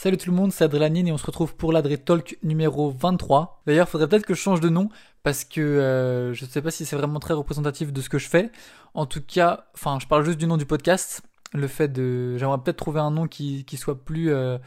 Salut tout le monde, c'est Adrelanine et on se retrouve pour l'Adre Talk numéro 23. D'ailleurs, faudrait peut-être que je change de nom parce que euh, je ne sais pas si c'est vraiment très représentatif de ce que je fais. En tout cas, enfin, je parle juste du nom du podcast. Le fait de, j'aimerais peut-être trouver un nom qui, qui soit plus euh,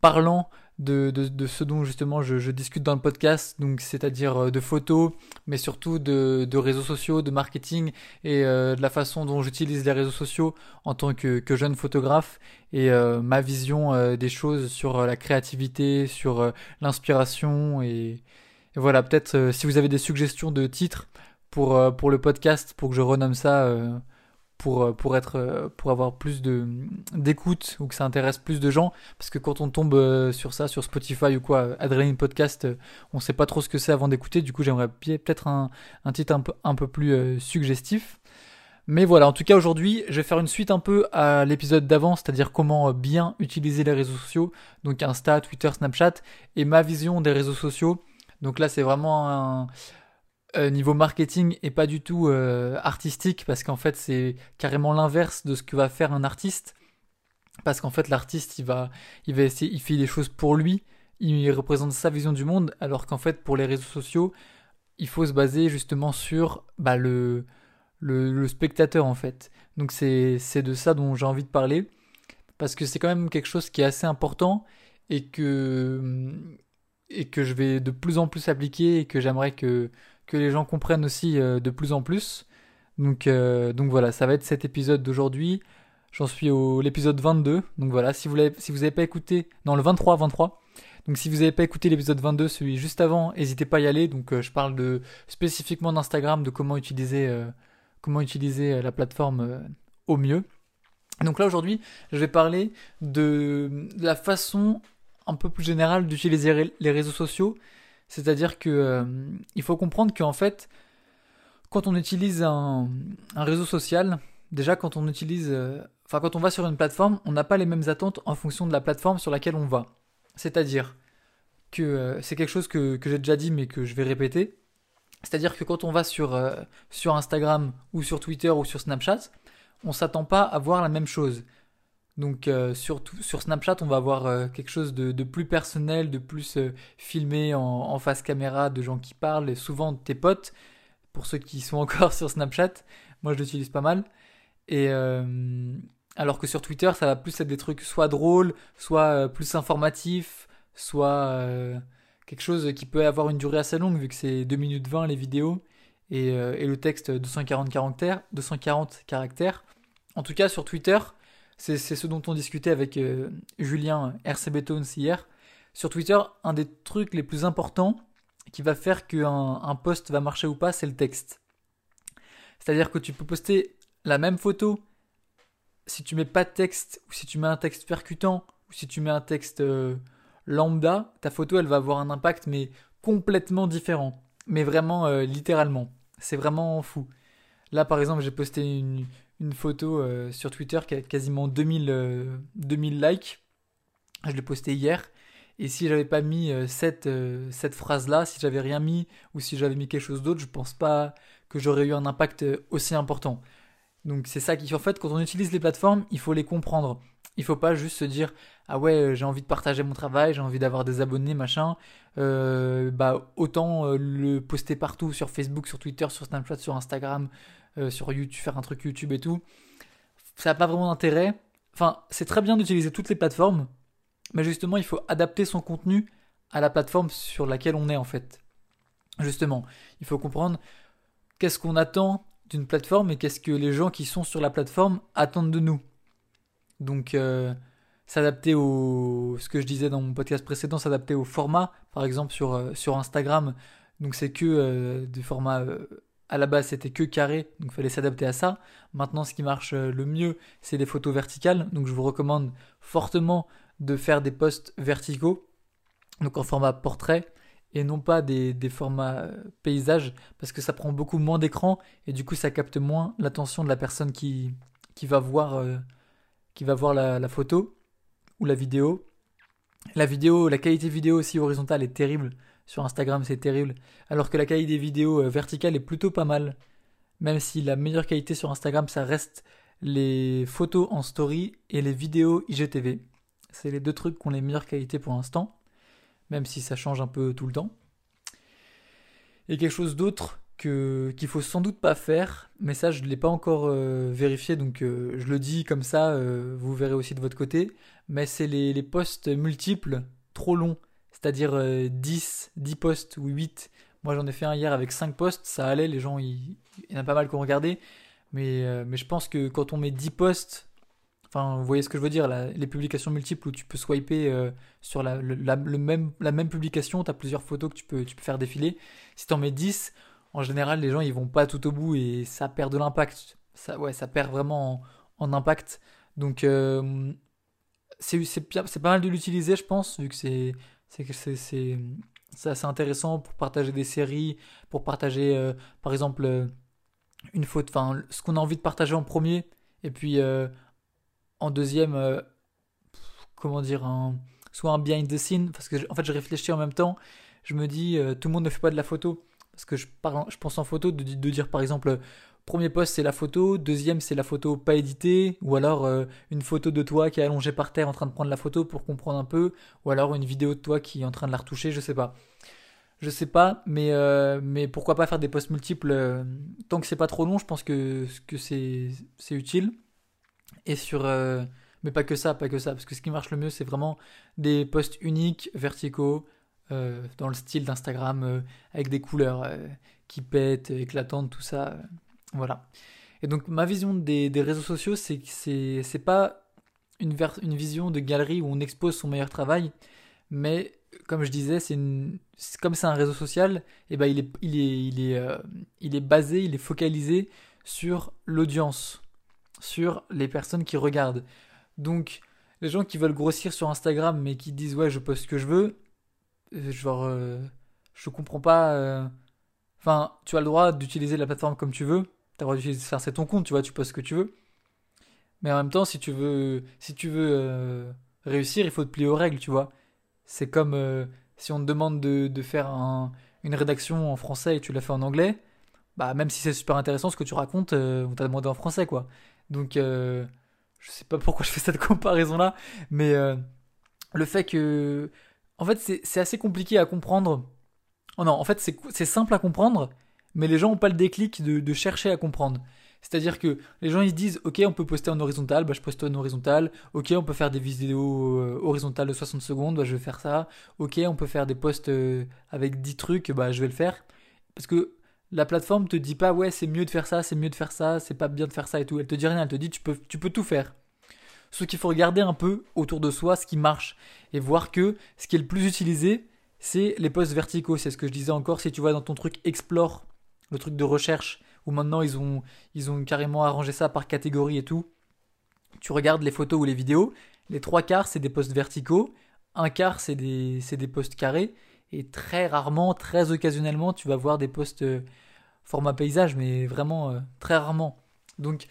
parlant de, ce dont justement je, discute dans le podcast, donc c'est-à-dire euh, de photos, mais surtout de, réseaux sociaux, de marketing et euh, de la façon dont j'utilise les réseaux sociaux en tant que, jeune photographe et euh, ma vision des choses sur la créativité, sur l'inspiration et, et, voilà. Peut-être si vous avez des suggestions de titres pour pour le podcast pour que je renomme ça pour, euh, pour, être, euh, pour avoir plus de, d'écoute ou que ça intéresse plus de gens. Parce que quand on tombe euh, sur ça, sur Spotify ou quoi, Adrenaline Podcast, on sait pas trop ce que c'est avant d'écouter. Du coup, j'aimerais peut-être un, un titre un peu, un peu plus suggestif. Mais voilà, en tout cas aujourd'hui, je vais faire une suite un peu à l'épisode d'avant, c'est-à-dire comment bien utiliser les réseaux sociaux, donc Insta, Twitter, Snapchat, et ma vision des réseaux sociaux. Donc là, c'est vraiment un, euh, niveau marketing et pas du tout euh, artistique parce qu'en fait c'est carrément l'inverse de ce que va faire un artiste. Parce qu'en fait l'artiste il va il va essayer il fait les choses pour lui il représente sa vision du monde alors qu'en fait pour les réseaux sociaux il faut se baser justement sur bah, le, le, le spectateur en fait. Donc c'est c'est de ça dont j'ai envie de parler. Parce que c'est quand même quelque chose qui est assez important et que et que je vais de plus en plus appliquer et que j'aimerais que que les gens comprennent aussi euh, de plus en plus. Donc, euh, donc voilà, ça va être cet épisode d'aujourd'hui. J'en suis au l'épisode 22. Donc voilà, si vous n'avez pas écouté, non le 23, 23. Donc si vous n'avez pas écouté l'épisode 22, celui juste avant, n'hésitez pas à y aller. Donc euh, je parle de spécifiquement d'Instagram, de comment utiliser la plateforme au mieux. Donc là aujourd'hui, je vais parler de la façon un peu plus générale d'utiliser les réseaux sociaux c'est-à-dire que euh, il faut comprendre qu'en fait, quand on utilise un, réseau social, déjà quand on utilise, euh, enfin quand on va sur une plateforme, on n'a pas les mêmes attentes en fonction de la plateforme sur laquelle on va. C'est-à-dire que euh, c'est quelque chose que, j'ai déjà dit mais que je vais répéter. C'est-à-dire que quand on va sur, sur Instagram ou sur Twitter ou sur Snapchat, on s'attend pas à voir la même chose. Donc euh, sur, Snapchat, on va avoir euh, quelque chose de, plus personnel, de plus euh, filmé en, face caméra, de gens qui parlent, souvent de tes potes, pour ceux qui sont encore sur Snapchat. Moi, je l'utilise pas mal. Et alors que sur Twitter, ça va plus être des trucs soit drôles, soit plus informatifs, soit quelque chose qui peut avoir une durée assez longue, vu que c'est 2 minutes 20 les vidéos, et, et le texte 240 caractères, 240 caractères. En tout cas, sur Twitter, c'est ce dont on discutait avec euh, Julien RCB Tones hier. Sur Twitter, un des trucs les plus importants qui va faire qu'un un post va marcher ou pas, c'est le texte. C'est-à-dire que tu peux poster la même photo si tu mets pas de texte ou si tu mets un texte percutant ou si tu mets un texte euh, lambda, ta photo elle va avoir un impact mais complètement différent. Mais vraiment euh, littéralement. C'est vraiment fou. Là par exemple j'ai posté une, une photo euh, sur Twitter qui a quasiment 2000, 2000 euh, likes. Je l'ai posté hier. Et si j'avais pas mis euh, cette, cette phrase-là, si j'avais rien mis, ou si j'avais mis quelque chose d'autre, je pense pas que j'aurais eu un impact aussi important. Donc c'est ça qui en fait quand on utilise les plateformes, il faut les comprendre. Il faut pas juste se dire ah ouais j'ai envie de partager mon travail, j'ai envie d'avoir des abonnés machin. bah autant le poster partout sur Facebook, sur Twitter, sur Snapchat, sur Instagram, euh, sur YouTube, faire un truc YouTube et tout. Ça n'a pas vraiment d'intérêt. Enfin, c'est très bien d'utiliser toutes les plateformes, mais justement, il faut adapter son contenu à la plateforme sur laquelle on est en fait. Justement, il faut comprendre qu'est-ce qu'on attend d'une plateforme et qu'est-ce que les gens qui sont sur la plateforme attendent de nous. Donc, euh, s'adapter au ce que je disais dans mon podcast précédent, s'adapter au format. Par exemple, sur, euh, sur Instagram, donc c'est que des formats à la base c'était que carré, donc il fallait s'adapter à ça. Maintenant ce qui marche euh, le mieux c'est les photos verticales, donc je vous recommande fortement de faire des posts verticaux, donc en format portrait, et non pas des, des formats euh, paysages, parce que ça prend beaucoup moins d'écran, et du coup ça capte moins l'attention de la personne qui, qui va voir, euh, qui va voir la, la photo ou la vidéo. La vidéo, la qualité vidéo aussi horizontale est terrible. Sur Instagram, c'est terrible. Alors que la qualité des vidéos euh, verticales est plutôt pas mal. Même si la meilleure qualité sur Instagram, ça reste les photos en story et les vidéos IGTV. C'est les deux trucs qui ont les meilleures qualités pour l'instant, même si ça change un peu tout le temps. Et quelque chose d'autre que qu'il faut sans doute pas faire, mais ça je ne l'ai pas encore euh, vérifié, donc euh, je le dis comme ça, vous verrez aussi de votre côté, mais c'est les, les postes multiples trop longs, c'est-à-dire 10, 10 postes ou 8. Moi j'en ai fait un hier avec 5 postes, ça allait, les gens, il, y en a pas mal qui ont regardé, mais, mais je pense que quand on met 10 postes Enfin, vous voyez ce que je veux dire, les publications multiples où tu peux swiper euh, sur la, même, la même publication, tu as plusieurs photos que tu peux, tu peux faire défiler. Si tu en mets 10, en général, les gens ils vont pas tout au bout et ça perd de l'impact. Ça, ouais, ça perd vraiment en, impact. Donc, euh, c'est pas mal de l'utiliser, je pense, vu que c'est c'est assez intéressant pour partager des séries, pour partager, euh, par exemple, une photo, enfin, ce qu'on a envie de partager en premier, et puis en deuxième, euh, comment dire, soit un behind the scene, parce que en fait je réfléchis en même temps, je me dis, euh, tout le monde ne fait pas de la photo, parce que je, je pense en photo, de, dire par exemple, premier poste c'est la photo, deuxième c'est la photo pas éditée, ou alors euh, une photo de toi qui est allongée par terre en train de prendre la photo pour comprendre un peu, ou alors une vidéo de toi qui est en train de la retoucher, je sais pas. Je sais pas, mais, mais pourquoi pas faire des posts multiples Tant que c'est pas trop long, je pense que, que c'est utile. Et sur euh, mais pas que ça, pas que ça, parce que ce qui marche le mieux, c'est vraiment des posts uniques, verticaux, euh, dans le style d'Instagram, euh, avec des couleurs qui pètent, éclatantes, tout ça. Voilà. Et donc ma vision des, réseaux sociaux, c'est que c'est, c'est pas une, une vision de galerie où on expose son meilleur travail, mais comme je disais, c'est comme c'est un réseau social, et eh ben il est, il est, il est, il est basé, il est focalisé sur l'audience sur les personnes qui regardent. Donc, les gens qui veulent grossir sur Instagram mais qui disent ouais, je poste ce que je veux, euh, genre, euh, je comprends pas. Euh, enfin, tu as le droit d'utiliser la plateforme comme tu veux. Tu as le droit d'utiliser, ça c'est ton compte, tu vois, tu postes ce que tu veux. Mais en même temps, si tu veux, si tu veux réussir, il faut te plier aux règles, tu vois. C'est comme si on te demande de, faire une rédaction en français et tu la fais en anglais. Bah, même si c'est super intéressant ce que tu racontes, on t'a demandé en français, quoi. Donc, euh, je sais pas pourquoi je fais cette comparaison-là, mais euh, le fait que. En fait, c'est assez compliqué à comprendre. Oh non, en fait, c'est simple à comprendre, mais les gens n'ont pas le déclic de, chercher à comprendre. C'est-à-dire que les gens ils se disent ok on peut poster en horizontal, bah je poste en horizontal, ok on peut faire des vidéos euh, horizontales de 60 secondes, bah je vais faire ça, ok on peut faire des posts avec 10 trucs, bah je vais le faire. Parce que la plateforme te dit pas ouais c'est mieux de faire ça, c'est mieux de faire ça, c'est pas bien de faire ça et tout. Elle te dit rien, elle te dit tu peux, tu peux tout faire. Ce qu'il faut regarder un peu autour de soi, ce qui marche, et voir que ce qui est le plus utilisé, c'est les posts verticaux. C'est ce que je disais encore, si tu vois dans ton truc Explore, le truc de recherche, où maintenant ils ont, ils ont carrément arrangé ça par catégorie et tout. Tu regardes les photos ou les vidéos, les trois quarts c'est des posts verticaux, un quart c'est des, des posts carrés, et très rarement, très occasionnellement, tu vas voir des posts euh, format paysage, mais vraiment euh, très rarement. Donc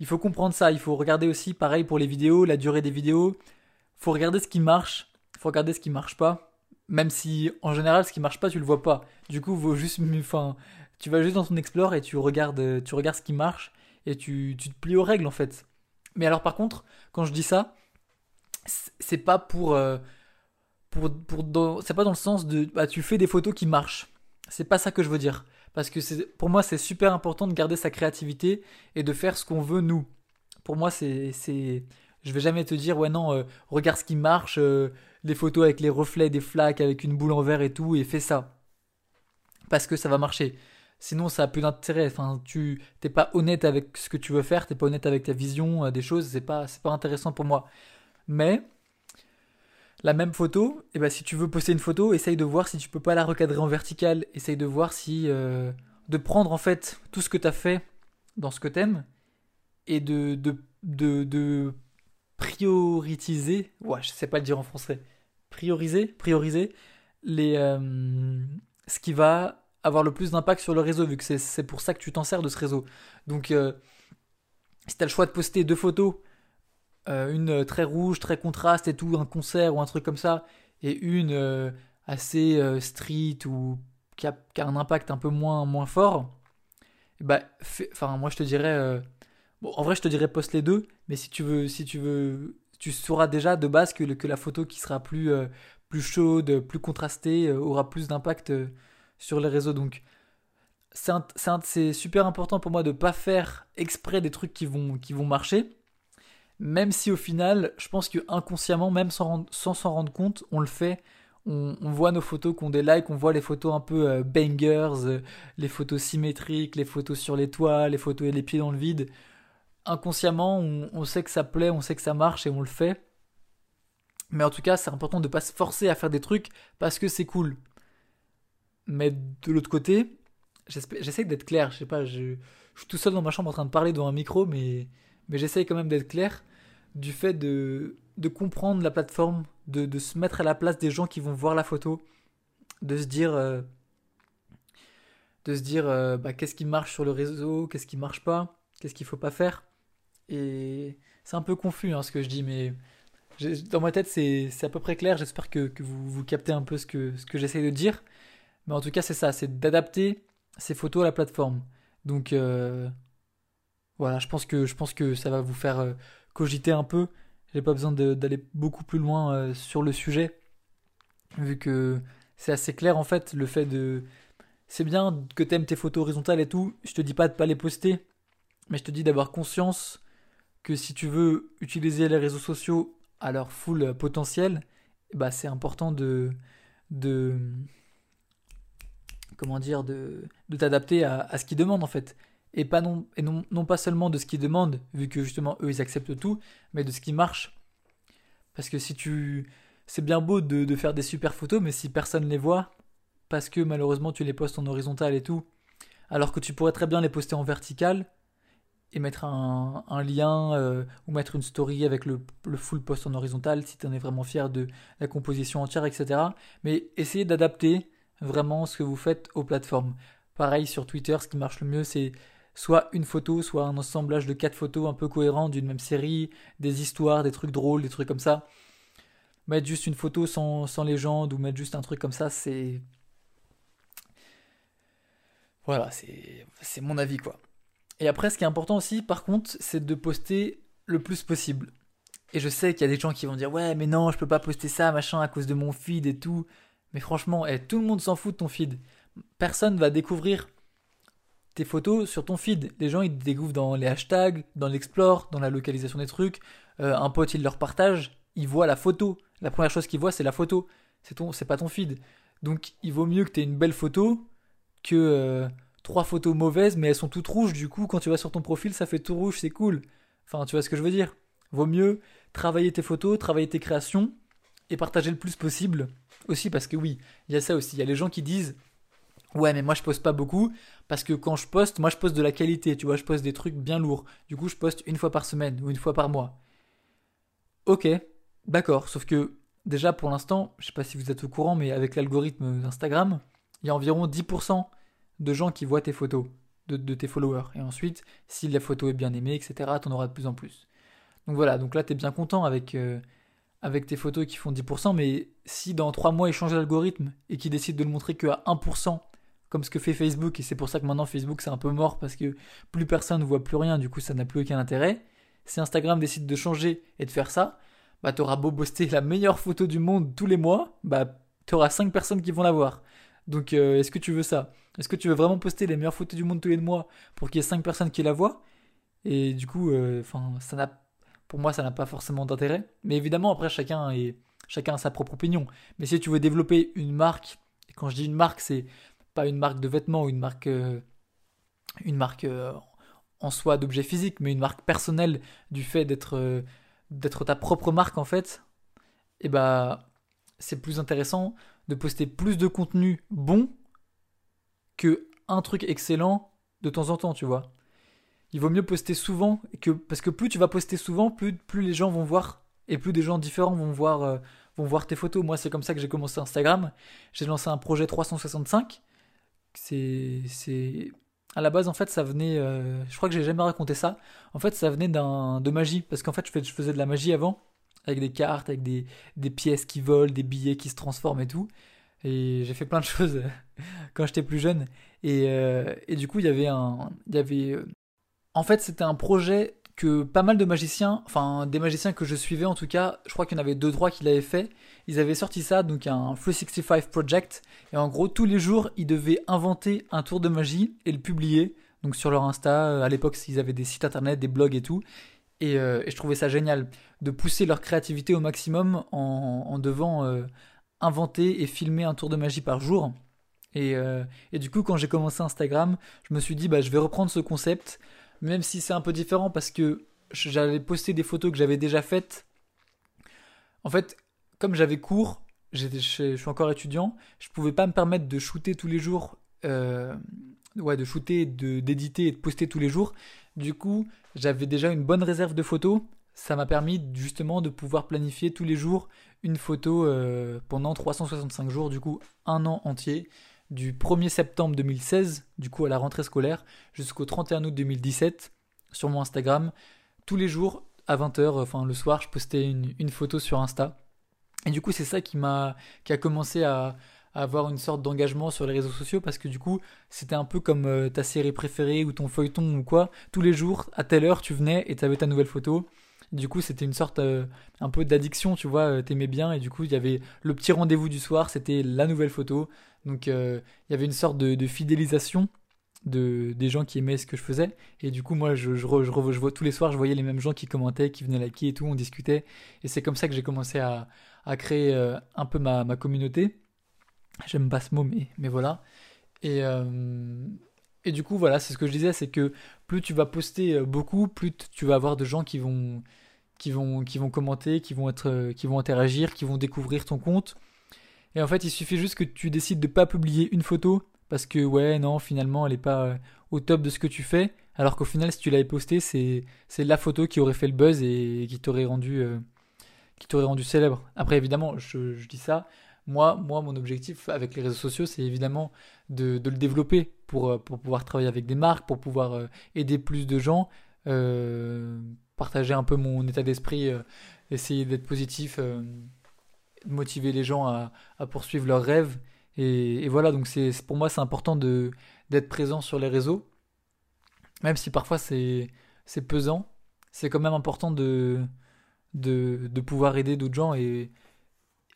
il faut comprendre ça, il faut regarder aussi, pareil pour les vidéos, la durée des vidéos, il faut regarder ce qui marche, il faut regarder ce qui marche pas, même si en général ce qui marche pas tu le vois pas. Du coup, faut juste, enfin, tu vas juste dans ton explore et tu regardes, tu regardes ce qui marche et tu, tu te plies aux règles en fait. Mais alors par contre, quand je dis ça, c'est pas pour euh, pour, pour c'est pas dans le sens de bah, tu fais des photos qui marchent. C'est pas ça que je veux dire. Parce que pour moi, c'est super important de garder sa créativité et de faire ce qu'on veut nous. Pour moi, c'est, c'est, je vais jamais te dire ouais non, euh, regarde ce qui marche, euh, les photos avec les reflets des flaques, avec une boule en verre et tout, et fais ça. Parce que ça va marcher. Sinon, ça a plus d'intérêt. Tu t'es pas honnête avec ce que tu veux faire, t'es pas honnête avec ta vision euh, des choses. C'est pas, c'est pas intéressant pour moi. Mais la même photo, et eh ben si tu veux poster une photo, essaye de voir si tu peux pas la recadrer en vertical. Essaye de voir si. Euh, de prendre en fait tout ce que tu as fait dans ce que t'aimes et de, de, de, de prioriser. Ouais, je sais pas le dire en français. Prioriser, prioriser les, euh, ce qui va avoir le plus d'impact sur le réseau, vu que c'est pour ça que tu t'en sers de ce réseau. Donc, euh, si tu as le choix de poster deux photos euh, une euh, très rouge, très contraste et tout, un concert ou un truc comme ça, et une assez street ou qui a, un impact un peu moins, moins fort, bah, enfin, moi je te dirais. bon, en vrai, je te dirais poste les deux, mais si tu veux, si tu veux, tu sauras déjà de base que, que la photo qui sera plus, plus chaude, plus contrastée, aura plus d'impact sur les réseaux. Donc c'est super important pour moi de ne pas faire exprès des trucs qui vont, qui vont marcher. Même si au final, je pense que inconsciemment, même sans s'en rendre compte, on le fait. On, voit nos photos qui ont des likes, on voit les photos un peu bangers, les photos symétriques, les photos sur les toits, les photos et les pieds dans le vide inconsciemment, on, sait que ça plaît, on sait que ça marche et on le fait. Mais en tout cas, c'est important de ne pas se forcer à faire des trucs parce que c'est cool. Mais de l'autre côté, j'essaie d'être clair. Je sais pas, je, suis tout seul dans ma chambre en train de parler devant un micro, mais, mais j'essaie quand même d'être clair du fait de, de comprendre la plateforme, de, de, se mettre à la place des gens qui vont voir la photo, de se dire, euh, de se dire euh, bah, qu'est-ce qui marche sur le réseau, qu'est-ce qui marche pas, qu'est-ce qu'il faut pas faire. Et c'est un peu confus hein, ce que je dis, mais dans ma tête c'est à peu près clair. J'espère que, vous, vous captez un peu ce que, ce que j'essaie de dire. Mais en tout cas, c'est ça, c'est d'adapter ces photos à la plateforme. Donc euh, voilà, je pense, que, je pense que ça va vous faire euh, cogiter un peu. J'ai pas besoin d'aller beaucoup plus loin euh, sur le sujet, vu que c'est assez clair en fait, le fait de... C'est bien que t'aimes tes photos horizontales et tout, je te dis pas de pas les poster, mais je te dis d'avoir conscience que si tu veux utiliser les réseaux sociaux à leur full potentiel, bah c'est important de, de comment dire de, de t'adapter à, à, ce qu'ils demandent en fait et pas non et non, non pas seulement de ce qu'ils demandent vu que justement eux ils acceptent tout mais de ce qui marche parce que si tu c'est bien beau de, de faire des super photos mais si personne les voit parce que malheureusement tu les postes en horizontal et tout alors que tu pourrais très bien les poster en vertical et mettre un, lien euh, ou mettre une story avec le, full post en horizontal si tu en es vraiment fier de la composition entière, etc. Mais essayez d'adapter vraiment ce que vous faites aux plateformes. Pareil sur Twitter, ce qui marche le mieux, c'est soit une photo, soit un assemblage de quatre photos un peu cohérents d'une même série, des histoires, des trucs drôles, des trucs comme ça. Mettre juste une photo sans, sans légende ou mettre juste un truc comme ça, c'est. Voilà, c'est mon avis quoi. Et après, ce qui est important aussi, par contre, c'est de poster le plus possible. Et je sais qu'il y a des gens qui vont dire ouais mais non je peux pas poster ça machin à cause de mon feed et tout. Mais franchement, eh, tout le monde s'en fout de ton feed. Personne va découvrir tes photos sur ton feed. Les gens ils te découvrent dans les hashtags, dans l'explore, dans la localisation des trucs. Euh, un pote il leur partage, il voit la photo. La première chose qu'il voit c'est la photo. C'est ton, pas ton feed. Donc il vaut mieux que tu aies une belle photo que euh, trois photos mauvaises, mais elles sont toutes rouges. Du coup, quand tu vas sur ton profil, ça fait tout rouge, c'est cool. Enfin, tu vois ce que je veux dire Vaut mieux travailler tes photos, travailler tes créations et partager le plus possible. Aussi parce que oui, il y a ça aussi. Il y a les gens qui disent Ouais, mais moi je poste pas beaucoup parce que quand je poste, moi je poste de la qualité, tu vois, je poste des trucs bien lourds. Du coup, je poste une fois par semaine ou une fois par mois. Ok, d'accord, sauf que déjà pour l'instant, je sais pas si vous êtes au courant, mais avec l'algorithme d'Instagram, il y a environ 10% de gens qui voient tes photos, de, tes followers. Et ensuite, si la photo est bien aimée, etc., t'en auras de plus en plus. Donc voilà, donc là, t'es bien content avec, euh, avec tes photos qui font 10%, mais si dans 3 mois, ils changent l'algorithme et qu'ils décident de le montrer qu'à 1%, comme ce que fait Facebook, et c'est pour ça que maintenant Facebook c'est un peu mort parce que plus personne ne voit plus rien, du coup ça n'a plus aucun intérêt. Si Instagram décide de changer et de faire ça, bah t'auras beau poster la meilleure photo du monde tous les mois, bah t'auras 5 personnes qui vont la voir. Donc euh, est-ce que tu veux ça? Est-ce que tu veux vraiment poster les meilleures photos du monde tous les mois pour qu'il y ait 5 personnes qui la voient? Et du coup, euh, enfin, ça n'a pour moi ça n'a pas forcément d'intérêt. Mais évidemment après chacun chacun a sa propre opinion. Mais si tu veux développer une marque, et quand je dis une marque, c'est pas une marque de vêtements ou une marque euh, une marque en soi d'objet physique, mais une marque personnelle du fait d'être d'être ta propre marque en fait, et bah c'est plus intéressant de poster plus de contenu bon que un truc excellent de temps en temps, tu vois. Il vaut mieux poster souvent que parce que plus tu vas poster souvent, plus, plus les gens vont voir et plus des gens différents vont voir euh, vont voir tes photos. Moi, c'est comme ça que j'ai commencé Instagram. J'ai lancé un projet 365. C'est c'est à la base en fait ça venait euh, je crois que j'ai jamais raconté ça. En fait, ça venait d'un de magie parce qu'en fait je, faisais de la magie avant avec des cartes, avec des, des pièces qui volent, des billets qui se transforment et tout. Et j'ai fait plein de choses quand j'étais plus jeune. Et, euh, et, du coup, il y avait un. Il y avait, euh, en fait, c'était un projet que pas mal de magiciens, enfin des magiciens que je suivais en tout cas, je crois qu'il y en avait deux trois qui l'avaient fait, ils avaient sorti ça, donc un 365 Project, et en gros tous les jours ils devaient inventer un tour de magie et le publier, donc sur leur Insta, à l'époque ils avaient des sites internet, des blogs et tout, et, euh, je trouvais ça génial de pousser leur créativité au maximum en, devant euh, inventer et filmer un tour de magie par jour. Et, euh, et du coup quand j'ai commencé Instagram, je me suis dit bah je vais reprendre ce concept même si c'est un peu différent parce que j'avais posté des photos que j'avais déjà faites. En fait, comme j'avais cours, je suis encore étudiant, je pouvais pas me permettre de shooter tous les jours, euh, ouais, de shooter, d'éditer et de poster tous les jours. Du coup, j'avais déjà une bonne réserve de photos. Ça m'a permis justement de pouvoir planifier tous les jours une photo euh, pendant 365 jours, du coup un an entier du 1er septembre 2016, du coup à la rentrée scolaire, jusqu'au 31 août 2017, sur mon Instagram. Tous les jours, à 20h, enfin le soir, je postais une, photo sur Insta. Et du coup, c'est ça qui m'a, qui a commencé à, avoir une sorte d'engagement sur les réseaux sociaux parce que du coup, c'était un peu comme euh, ta série préférée ou ton feuilleton ou quoi. Tous les jours, à telle heure, tu venais et tu avais ta nouvelle photo. Du coup, c'était une sorte euh, un peu d'addiction, tu vois, euh, t'aimais bien et du coup, il y avait le petit rendez-vous du soir, c'était la nouvelle photo. Donc euh, il y avait une sorte de, fidélisation de, des gens qui aimaient ce que je faisais. Et du coup, moi, je, je, vois, tous les soirs, je voyais les mêmes gens qui commentaient, qui venaient liker et tout, on discutait. Et c'est comme ça que j'ai commencé à, créer euh, un peu ma, communauté. J'aime pas ce mot, mais, mais voilà. Et, et du coup, voilà, c'est ce que je disais, c'est que plus tu vas poster beaucoup, plus tu vas avoir de gens qui vont, qui vont, qui vont commenter, qui vont, être, qui vont interagir, qui vont découvrir ton compte. Et en fait, il suffit juste que tu décides de pas publier une photo parce que ouais, non, finalement, elle est pas euh, au top de ce que tu fais. Alors qu'au final, si tu l'avais posté, c'est la photo qui aurait fait le buzz et qui t'aurait rendu euh, rendu célèbre. Après, évidemment, je, je, dis ça. Moi, moi, mon objectif avec les réseaux sociaux, c'est évidemment de, de, le développer pour, euh, pour pouvoir travailler avec des marques, pour pouvoir aider plus de gens, partager un peu mon état d'esprit, essayer d'être positif motiver les gens à, poursuivre leurs rêves. Et, voilà, donc c'est pour moi c'est important de d'être présent sur les réseaux, même si parfois c'est c'est pesant. C'est quand même important de de, pouvoir aider d'autres gens et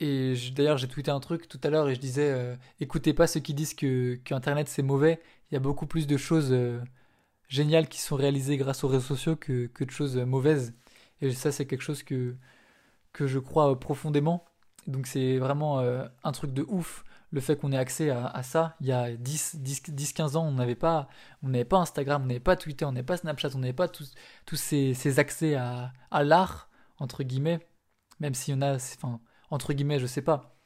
et d'ailleurs j'ai tweeté un truc tout à l'heure et je disais euh, écoutez pas ceux qui disent que, que internet c'est mauvais. Il y a beaucoup plus de choses euh, géniales qui sont réalisées grâce aux réseaux sociaux que, que de choses mauvaises. Et ça c'est quelque chose que que je crois profondément. Donc c'est vraiment euh, un truc de ouf le fait qu'on ait accès à, ça. Il y a 10, 10, 10 15 ans, on n'avait pas, on pas Instagram, on n'avait pas Twitter, on n'avait pas Snapchat, on n'avait pas tous, tous ces, accès à, à l'art, entre guillemets. Même s'il y en a, enfin, entre guillemets, je sais pas.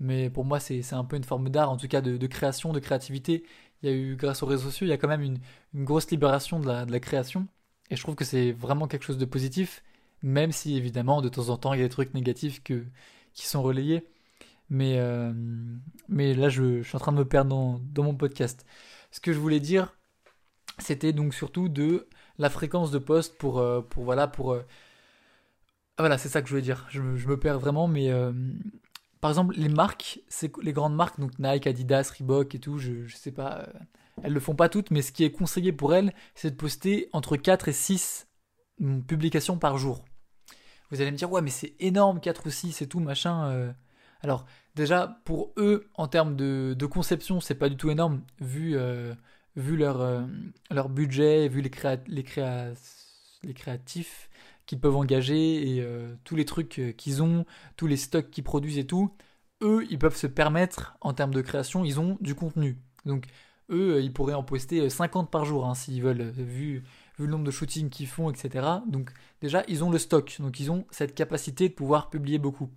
Mais pour moi, c'est un peu une forme d'art, en tout cas de, création, de créativité. Il y a eu, grâce aux réseaux sociaux, il y a quand même une, grosse libération de la, création. Et je trouve que c'est vraiment quelque chose de positif, même si évidemment, de temps en temps, il y a des trucs négatifs qui sont relayés. Mais, euh, là, je, suis en train de me perdre dans, mon podcast. Ce que je voulais dire, c'était donc surtout de la fréquence de poste pour, euh, pour voilà, pour... Euh, ah, voilà, c'est ça que je voulais dire. Je, me perds vraiment, mais... par exemple, les marques, c'est les grandes marques, donc Nike, Adidas, Reebok et tout, je, je sais pas, elles le font pas toutes, mais ce qui est conseillé pour elles, c'est de poster entre 4 et 6 mm, publications par jour. Vous allez me dire, ouais, mais c'est énorme, 4 ou 6 et tout, machin. Euh. Alors, déjà, pour eux, en termes de, conception, c'est pas du tout énorme, vu, euh, leur, euh, budget, vu les, les, les créatifs qu'ils peuvent engager et tous les trucs qu'ils ont, tous les stocks qu'ils produisent et tout. Eux, ils peuvent se permettre, en termes de création, ils ont du contenu. Donc, eux, ils pourraient en poster 50 par jour, hein, s'ils veulent, vu, le nombre de shootings qu'ils font, etc. Donc déjà, ils ont le stock, donc ils ont cette capacité de pouvoir publier beaucoup.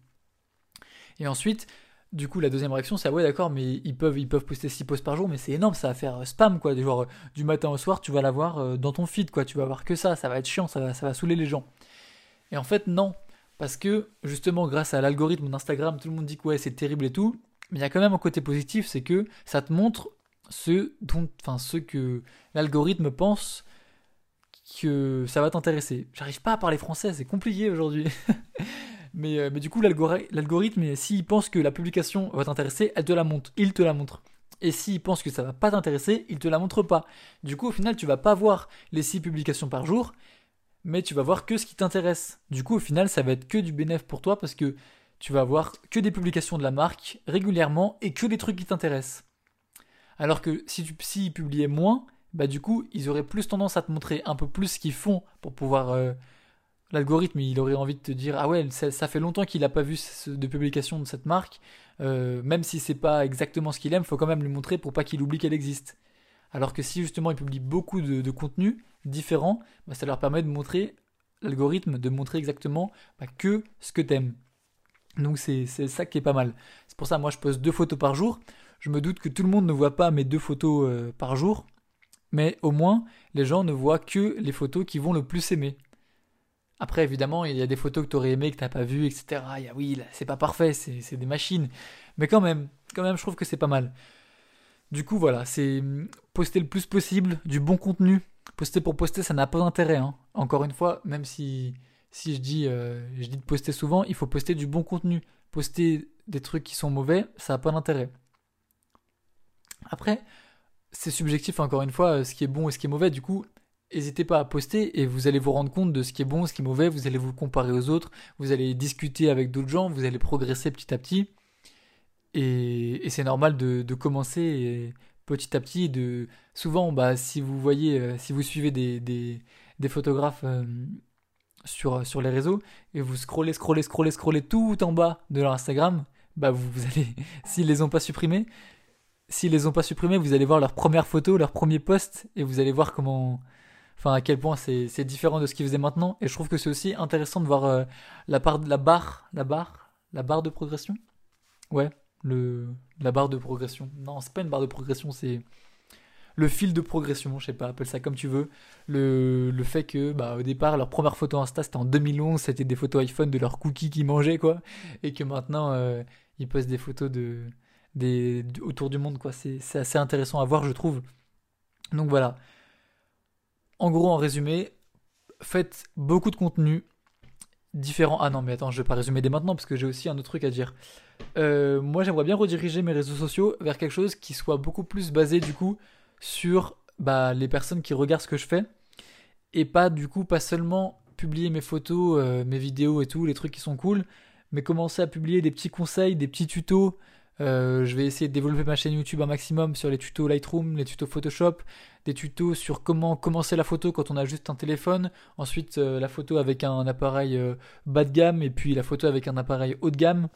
Et ensuite, du coup, la deuxième réaction, c'est ah ouais, d'accord, mais ils peuvent, ils peuvent poster 6 posts par jour, mais c'est énorme, ça va faire euh, spam, quoi. Euh, du matin au soir, tu vas l'avoir euh, dans ton feed, quoi. Tu vas avoir que ça, ça va être chiant, ça va, ça va saouler les gens. Et en fait, non. Parce que, justement, grâce à l'algorithme d'Instagram, tout le monde dit que ouais, c'est terrible et tout. Mais il y a quand même un côté positif, c'est que ça te montre ce, dont, enfin, ce que l'algorithme pense que ça va t'intéresser. J'arrive pas à parler français, c'est compliqué aujourd'hui. mais, euh, mais du coup, l'algorithme, s'il pense que la publication va t'intéresser, elle te la montre. Il te la montre. Et s'il pense que ça va pas t'intéresser, il te la montre pas. Du coup, au final, tu vas pas voir les 6 publications par jour. Mais tu vas voir que ce qui t'intéresse. Du coup, au final, ça va être que du bénéfice pour toi parce que tu vas voir que des publications de la marque régulièrement et que des trucs qui t'intéressent. Alors que si tu s'ils publiaient moins, bah du coup, ils auraient plus tendance à te montrer un peu plus ce qu'ils font pour pouvoir euh, l'algorithme, il aurait envie de te dire ah ouais, ça, fait longtemps qu'il n'a pas vu de publication de cette marque, euh, même si c'est pas exactement ce qu'il aime, faut quand même lui montrer pour pas qu'il oublie qu'elle existe. Alors que si justement il publie beaucoup de, contenus différents, bah, ça leur permet de montrer l'algorithme, de montrer exactement bah, que ce que t'aimes. Donc c'est ça qui est pas mal. C'est pour ça moi je poste deux photos par jour. Je me doute que tout le monde ne voit pas mes deux photos euh, par jour, mais au moins les gens ne voient que les photos qui vont le plus aimer. Après, évidemment, il y a des photos que tu aurais aimé, que tu n'as pas vues, etc. Il y a, oui, c'est pas parfait, c'est des machines. Mais quand même, quand même, je trouve que c'est pas mal. Du coup, voilà, c'est hum, poster le plus possible du bon contenu. Poster pour poster, ça n'a pas d'intérêt. Hein. Encore une fois, même si, si je, dis, euh, je dis de poster souvent, il faut poster du bon contenu. Poster des trucs qui sont mauvais, ça n'a pas d'intérêt. Après, c'est subjectif, encore une fois, ce qui est bon et ce qui est mauvais. Du coup, n'hésitez pas à poster et vous allez vous rendre compte de ce qui est bon, ce qui est mauvais, vous allez vous comparer aux autres, vous allez discuter avec d'autres gens, vous allez progresser petit à petit. Et, c'est normal de, commencer petit à petit. De, souvent, bah, si vous voyez, euh, si vous suivez des, photographes euh, sur, sur les réseaux et vous scrollez, scrollez, scrollez, scrollez tout en bas de leur Instagram, bah vous, vous allez, s'ils les ont pas supprimés, s'ils les ont pas supprimés, vous allez voir leur première photo, leur premier post et vous allez voir comment, enfin à quel point c'est différent de ce qu'ils faisaient maintenant. Et je trouve que c'est aussi intéressant de voir euh, la, la barre, la barre, la barre de progression. Ouais, la barre de progression. Non, c'est pas une barre de progression, c'est le fil de progression, je sais pas, appelle ça comme tu veux. Le, le fait que, bah, au départ, leur première photo Insta, c'était en 2011, c'était des photos iPhone de leurs cookies qu'ils mangeaient, quoi. Et que maintenant, euh, ils postent des photos de, des, autour du monde, quoi. C'est assez intéressant à voir, je trouve. Donc voilà. En gros, en résumé, faites beaucoup de contenu différent. Ah non, mais attends, je vais pas résumer dès maintenant parce que j'ai aussi un autre truc à dire. Euh, moi, j'aimerais bien rediriger mes réseaux sociaux vers quelque chose qui soit beaucoup plus basé du coup sur bah, les personnes qui regardent ce que je fais. Et pas du coup pas seulement publier mes photos, euh, mes vidéos et tout, les trucs qui sont cool, mais commencer à publier des petits conseils, des petits tutos, euh, je vais essayer de développer ma chaîne YouTube un maximum sur les tutos Lightroom, les tutos Photoshop, des tutos sur comment commencer la photo quand on a juste un téléphone, ensuite la photo avec un appareil bas de gamme et puis la photo avec un appareil haut de gamme.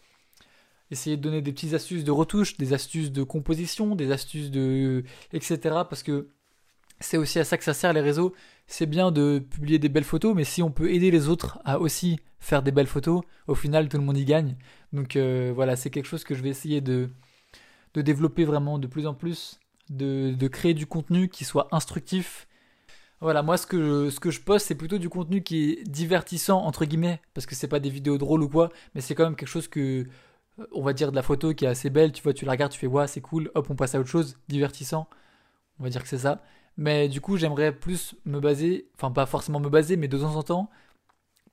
Essayer de donner des petites astuces de retouche, des astuces de composition, des astuces de... etc. Parce que c'est aussi à ça que ça sert les réseaux. C'est bien de publier des belles photos, mais si on peut aider les autres à aussi faire des belles photos, au final tout le monde y gagne. Donc euh, voilà, c'est quelque chose que je vais essayer de, de développer vraiment de plus en plus, de, de créer du contenu qui soit instructif. Voilà, moi ce que je, ce que je poste, c'est plutôt du contenu qui est divertissant entre guillemets, parce que c'est pas des vidéos drôles ou quoi, mais c'est quand même quelque chose que on va dire de la photo qui est assez belle, tu vois, tu la regardes, tu fais ouais, c'est cool, hop, on passe à autre chose, divertissant. On va dire que c'est ça. Mais du coup, j'aimerais plus me baser, enfin pas forcément me baser, mais de temps en temps,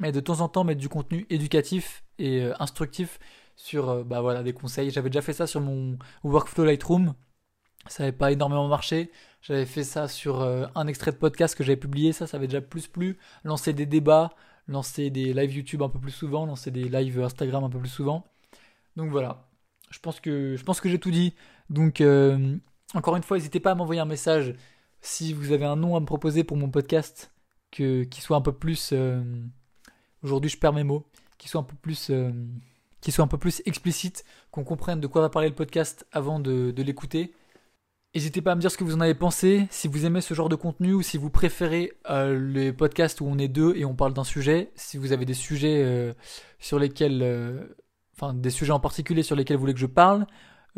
mais de temps en temps mettre du contenu éducatif et euh, instructif sur euh, bah voilà des conseils. J'avais déjà fait ça sur mon workflow Lightroom. Ça n'avait pas énormément marché. J'avais fait ça sur euh, un extrait de podcast que j'avais publié. Ça, ça avait déjà plus plu. Lancer des débats, lancer des lives YouTube un peu plus souvent, lancer des lives Instagram un peu plus souvent. Donc voilà. Je pense que j'ai tout dit. Donc encore une fois, n'hésitez pas à m'envoyer un message si vous avez un nom à me proposer pour mon podcast que, qui soit un peu plus. Euh, aujourd'hui, je perds mes mots. Qui soit un peu plus. Euh, qui soit un peu plus explicite, qu'on comprenne de quoi va parler le podcast avant de, l'écouter. N'hésitez pas à me dire ce que vous en avez pensé, si vous aimez ce genre de contenu ou si vous préférez euh, les podcasts où on est deux et on parle d'un sujet, si vous avez des sujets sur lesquels, des sujets en particulier sur lesquels vous voulez que je parle,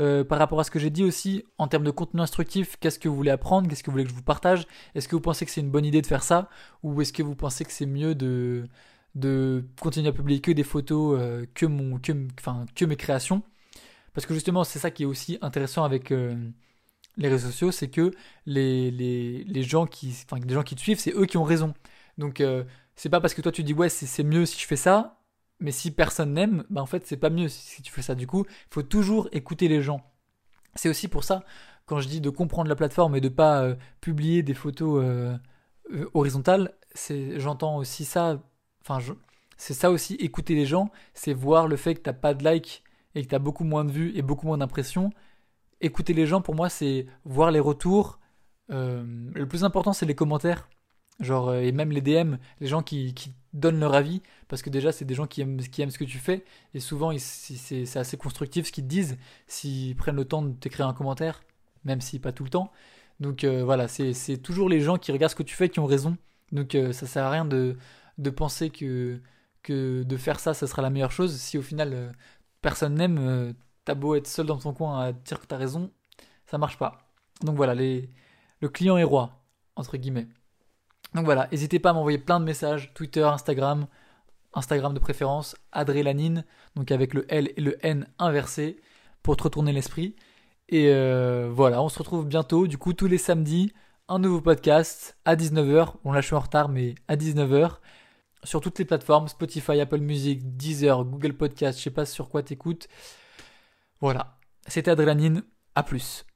euh, par rapport à ce que j'ai dit aussi, en termes de contenu instructif, qu'est-ce que vous voulez apprendre, qu'est-ce que vous voulez que je vous partage? Est-ce que vous pensez que c'est une bonne idée de faire ça? Ou est-ce que vous pensez que c'est mieux de, de continuer à publier que des photos, euh, que, mon, que, enfin, que mes créations? Parce que justement, c'est ça qui est aussi intéressant avec euh, les réseaux sociaux, c'est que les, les, les, gens qui, enfin, les gens qui te suivent, c'est eux qui ont raison. Donc, c'est pas parce que toi tu dis ouais, c'est mieux si je fais ça, mais si personne n'aime, bah en fait c'est pas mieux si tu fais ça. Du coup, il faut toujours écouter les gens. C'est aussi pour ça quand je dis de comprendre la plateforme et de pas euh, publier des photos euh, euh, horizontales, c'est, j'entends aussi ça. Enfin, c'est ça aussi, écouter les gens, c'est voir le fait que t'as pas de likes et que t'as beaucoup moins de vues et beaucoup moins d'impressions. Écouter les gens, pour moi, c'est voir les retours. Le plus important, c'est les commentaires. Genre, euh, et même les DM, les gens qui, qui donnent leur avis, parce que déjà, c'est des gens qui aiment, qui aiment ce que tu fais, et souvent, c'est assez constructif ce qu'ils te disent, s'ils prennent le temps de t'écrire un commentaire, même si pas tout le temps. Donc euh, voilà, c'est toujours les gens qui regardent ce que tu fais qui ont raison. Donc euh, ça sert à rien de, de penser que, que de faire ça, ça sera la meilleure chose. Si au final, personne n'aime, t'as beau être seul dans ton coin à dire que t'as raison, ça marche pas. Donc voilà, les, le client est roi, entre guillemets. Donc voilà, n'hésitez pas à m'envoyer plein de messages, Twitter, Instagram, Instagram de préférence, Adrélanine, donc avec le L et le N inversé, pour te retourner l'esprit. Et euh, voilà, on se retrouve bientôt, du coup tous les samedis, un nouveau podcast à 19h. Bon là je suis en retard, mais à 19h. Sur toutes les plateformes, Spotify, Apple Music, Deezer, Google Podcast, je sais pas sur quoi t'écoutes. Voilà, c'était Adrélanine, à plus.